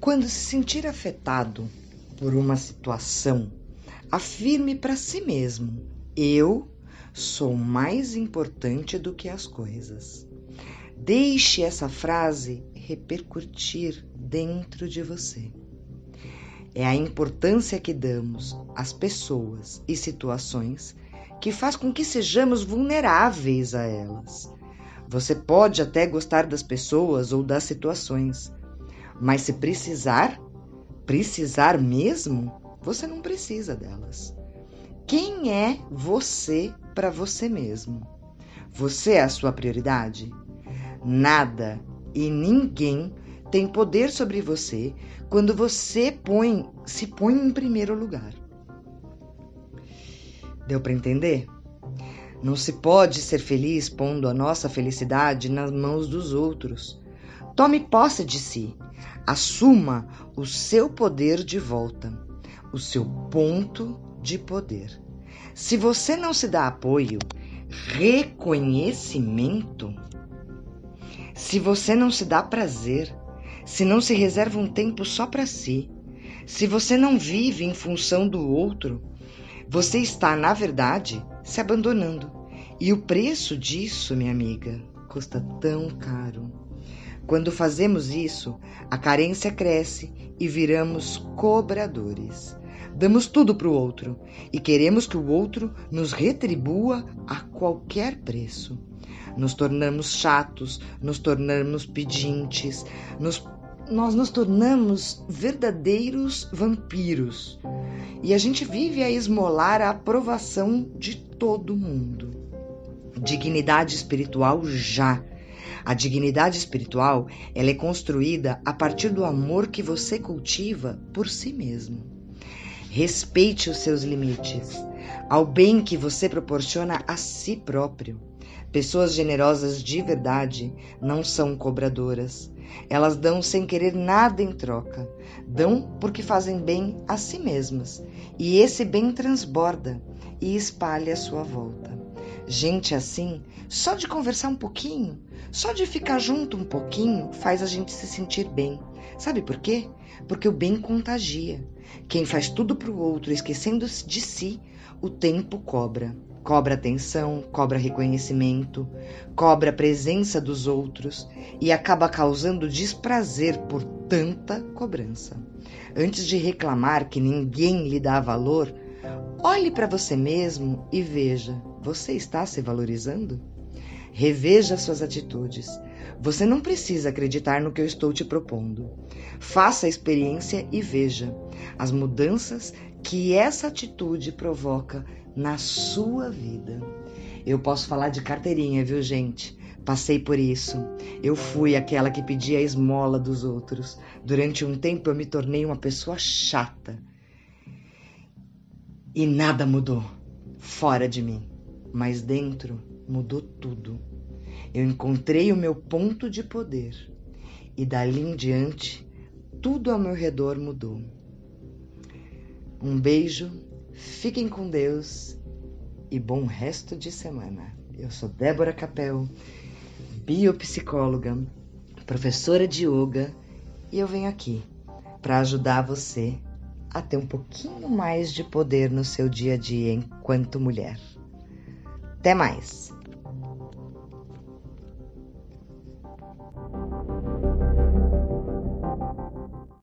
Quando se sentir afetado por uma situação, afirme para si mesmo: eu sou mais importante do que as coisas. Deixe essa frase repercutir dentro de você. É a importância que damos às pessoas e situações que faz com que sejamos vulneráveis a elas. Você pode até gostar das pessoas ou das situações, mas se precisar, precisar mesmo, você não precisa delas. Quem é você para você mesmo? Você é a sua prioridade? Nada e ninguém tem poder sobre você quando você põe, se põe em primeiro lugar. Deu para entender? Não se pode ser feliz pondo a nossa felicidade nas mãos dos outros. Tome posse de si. Assuma o seu poder de volta, o seu ponto de poder. Se você não se dá apoio, reconhecimento, se você não se dá prazer, se não se reserva um tempo só para si, se você não vive em função do outro, você está, na verdade, se abandonando. E o preço disso, minha amiga, custa tão caro. Quando fazemos isso, a carência cresce e viramos cobradores. Damos tudo para o outro e queremos que o outro nos retribua a qualquer preço. Nos tornamos chatos, nos tornamos pedintes, nos, nós nos tornamos verdadeiros vampiros. E a gente vive a esmolar a aprovação de todo mundo. Dignidade espiritual já. A dignidade espiritual, ela é construída a partir do amor que você cultiva por si mesmo. Respeite os seus limites, ao bem que você proporciona a si próprio. Pessoas generosas de verdade não são cobradoras. Elas dão sem querer nada em troca. Dão porque fazem bem a si mesmas. E esse bem transborda e espalha a sua volta. Gente assim, só de conversar um pouquinho, só de ficar junto um pouquinho, faz a gente se sentir bem. Sabe por quê? Porque o bem contagia. Quem faz tudo para o outro esquecendo-se de si, o tempo cobra. Cobra atenção, cobra reconhecimento, cobra a presença dos outros e acaba causando desprazer por tanta cobrança. Antes de reclamar que ninguém lhe dá valor, olhe para você mesmo e veja: você está se valorizando? Reveja suas atitudes. Você não precisa acreditar no que eu estou te propondo. Faça a experiência e veja as mudanças que essa atitude provoca na sua vida. Eu posso falar de carteirinha, viu, gente? Passei por isso. Eu fui aquela que pedia a esmola dos outros. Durante um tempo eu me tornei uma pessoa chata. E nada mudou fora de mim, mas dentro mudou tudo. Eu encontrei o meu ponto de poder e dali em diante tudo ao meu redor mudou. Um beijo, fiquem com Deus e bom resto de semana. Eu sou Débora Capel, biopsicóloga, professora de yoga e eu venho aqui para ajudar você a ter um pouquinho mais de poder no seu dia a dia enquanto mulher. Até mais!